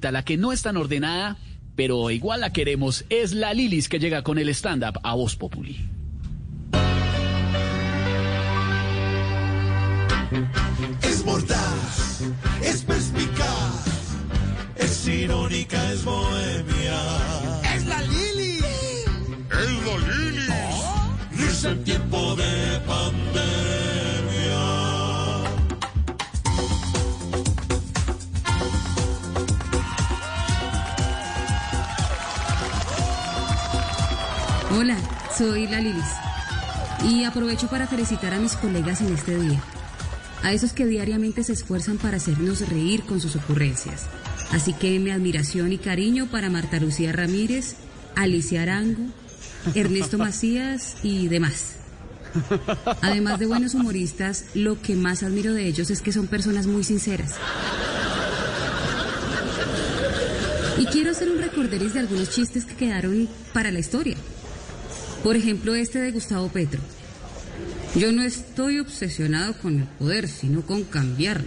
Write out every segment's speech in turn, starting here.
La que no es tan ordenada, pero igual la queremos, es la Lilis que llega con el stand-up a Voz Populi. Es mordaz, es perspicaz, es irónica, es bohemia. Hola, soy la Lilis. Y aprovecho para felicitar a mis colegas en este día. A esos que diariamente se esfuerzan para hacernos reír con sus ocurrencias. Así que mi admiración y cariño para Marta Lucía Ramírez, Alicia Arango, Ernesto Macías y demás. Además de buenos humoristas, lo que más admiro de ellos es que son personas muy sinceras. Y quiero hacer un recorderis de algunos chistes que quedaron para la historia. Por ejemplo, este de Gustavo Petro. Yo no estoy obsesionado con el poder, sino con cambiarlo.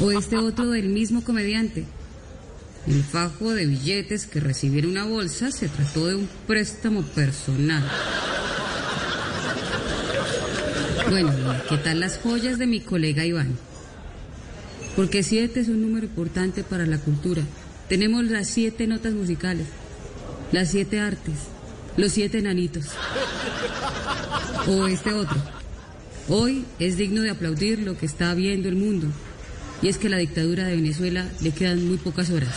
O este otro del mismo comediante. El fajo de billetes que recibí en una bolsa se trató de un préstamo personal. Bueno, ¿qué tal las joyas de mi colega Iván? Porque siete es un número importante para la cultura. Tenemos las siete notas musicales, las siete artes, los siete enanitos. O este otro. Hoy es digno de aplaudir lo que está viendo el mundo. Y es que a la dictadura de Venezuela le quedan muy pocas horas.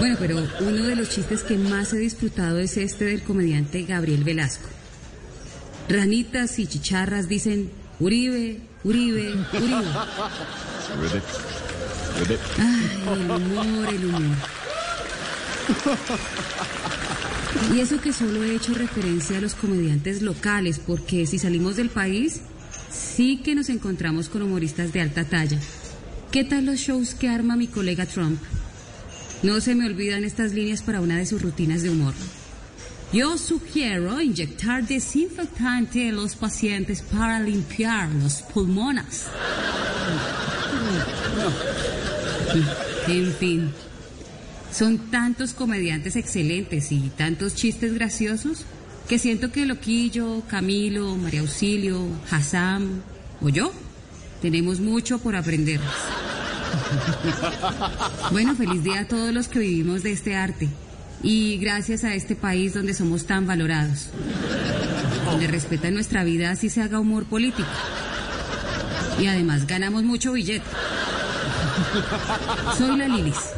Bueno, pero uno de los chistes que más he disfrutado es este del comediante Gabriel Velasco. Ranitas y chicharras dicen Uribe, Uribe, Uribe. Ay, el humor, el humor. Y eso que solo he hecho referencia a los comediantes locales, porque si salimos del país, sí que nos encontramos con humoristas de alta talla. ¿Qué tal los shows que arma mi colega Trump? No se me olvidan estas líneas para una de sus rutinas de humor. Yo sugiero inyectar desinfectante a los pacientes para limpiar los pulmones. En fin, son tantos comediantes excelentes y tantos chistes graciosos que siento que Loquillo, Camilo, María Auxilio, Hassan o yo tenemos mucho por aprender. Bueno, feliz día a todos los que vivimos de este arte y gracias a este país donde somos tan valorados, donde respetan nuestra vida así se haga humor político y además ganamos mucho billete. Soy la Lilis.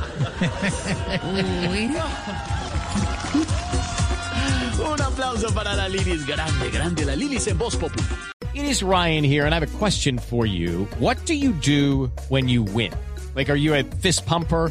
Un aplauso para la Lilis, grande, grande, la Lilis en Voz Populi. It is Ryan here, and I have a question for you. What do you do when you win? Like, are you a fist pumper?